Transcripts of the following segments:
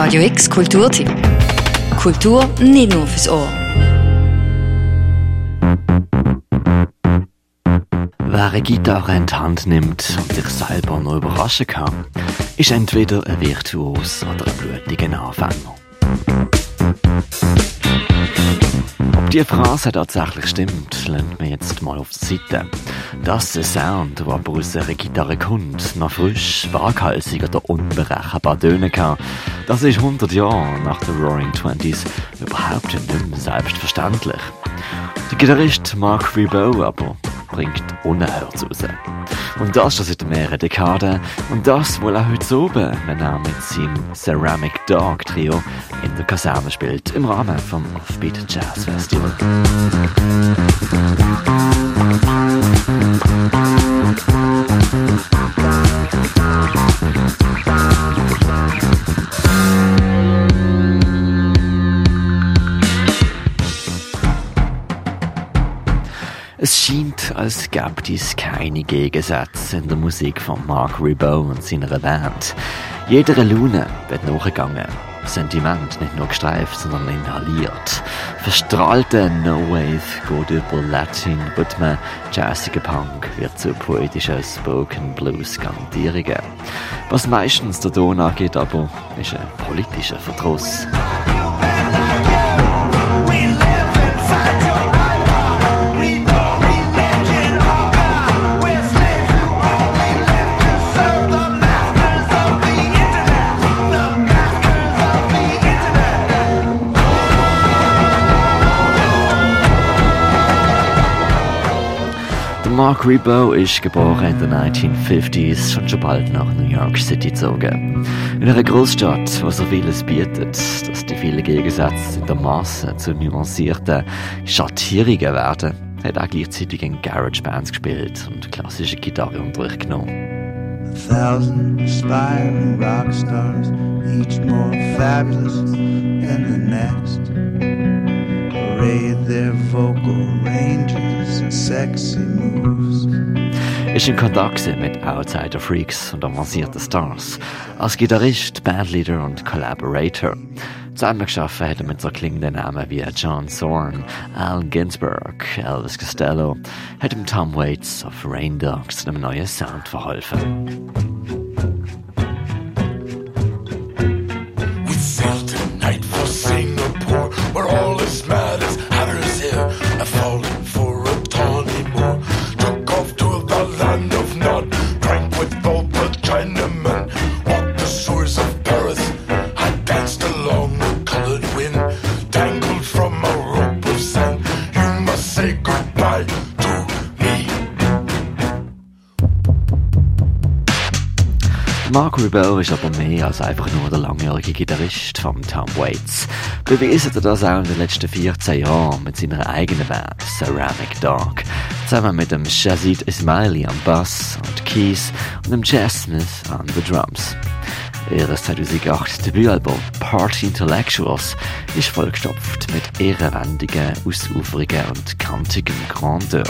Radio X Kulturtipp. Kultur nicht nur fürs Ohr. Wer eine Gitarre in die Hand nimmt und sich selber noch überraschen kann, ist entweder ein Virtuos oder ein blutiger Anfänger. Ob die Phrase tatsächlich stimmt, lernt man jetzt mal auf die Seite. Dass der Sound, der aber aus einer Gitarre kommt, noch frisch, waghalsig oder unberechenbar tönen kann, das ist 100 Jahre nach den Roaring Twenties überhaupt nicht mehr selbstverständlich. Der Gitarrist Mark Ribot aber bringt unerhört raus. Und das schon seit mehreren Dekaden. Und das wohl auch heute oben, wenn er mit seinem Ceramic Dog Trio in der Kaserne spielt, im Rahmen vom Offbeat Jazz Festival. Es scheint, als gäbe es keine Gegensätze in der Musik von Mark Ribot und seiner Band. Jeder Laune wird nachgegangen. Sentiment nicht nur gestreift, sondern inhaliert. Verstrahlte No-Wave geht über Latin, Rhythmen, jazziger Punk wird zu poetischen Spoken Blues Garantierungen. Was meistens der Ton angeht aber, ist ein politischer Verdruss. Mark Ribot ist geboren in den 1950s und schon bald nach New York City gezogen. In einer Großstadt, wo so vieles bietet, dass die vielen Gegensätze in der Masse zu nuancierten Schattierungen werden, hat er gleichzeitig in Garage Bands gespielt und klassische Gitarreunterricht genommen. A thousand aspiring rock stars, each more fabulous than the next. Parade their vocal ranges sexy moves. Ist in Kontakt mit Outsider Freaks und avancierten Stars. Als Gitarrist, Bandleader und Collaborator. Zusammengeschafft hat er mit so klingenden Namen wie John Zorn, Allen Ginsberg, Elvis Costello, hat ihm Tom Waits auf Rain Dogs zu einem neuen Sound verholfen. Mark Ribot ist aber mehr als einfach nur der langjährige Gitarrist von Tom Waits. Bewiesen er das auch in den letzten 14 Jahren mit seiner eigenen Band Ceramic Dog. Zusammen mit dem Shazid Ismaili am Bass und Keys und dem Jazz Smith an den Drums. Ihr 2008 Debütalbum Party Intellectuals ist vollgestopft mit ehrenwendigen, ausuferigen und kantigem Grandeur.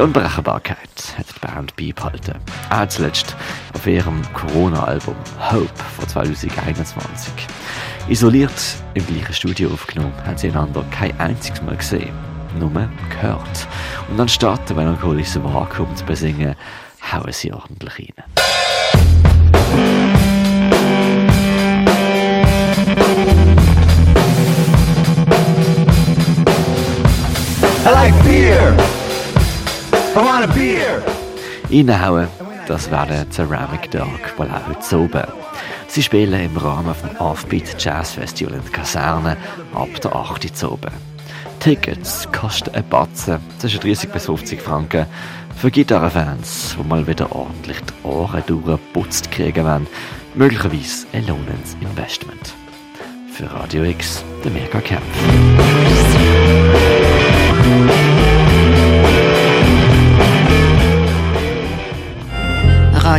Die Unberechenbarkeit hat die Band beibehalten. Auch zuletzt auf ihrem Corona-Album Hope von 2021. Isoliert im gleichen Studio aufgenommen, haben sie einander kein einziges Mal gesehen, nur gehört. Und anstatt ein melancholisches Vakuum zu besingen, hauen sie ordentlich rein. Reinhauen, das wäre der Ceramic Dog, weil auch heute oben. Sie spielen im Rahmen vom Offbeat Jazz Festival in der Kaserne ab der 8. Uhr. Tickets kosten ein Batzen, zwischen 30 bis 50 Franken. Für Gitarrenfans, die mal wieder ordentlich die Ohren durchgeputzt kriegen wollen, möglicherweise ein lohnendes Investment. Für Radio X, der Mega Camp.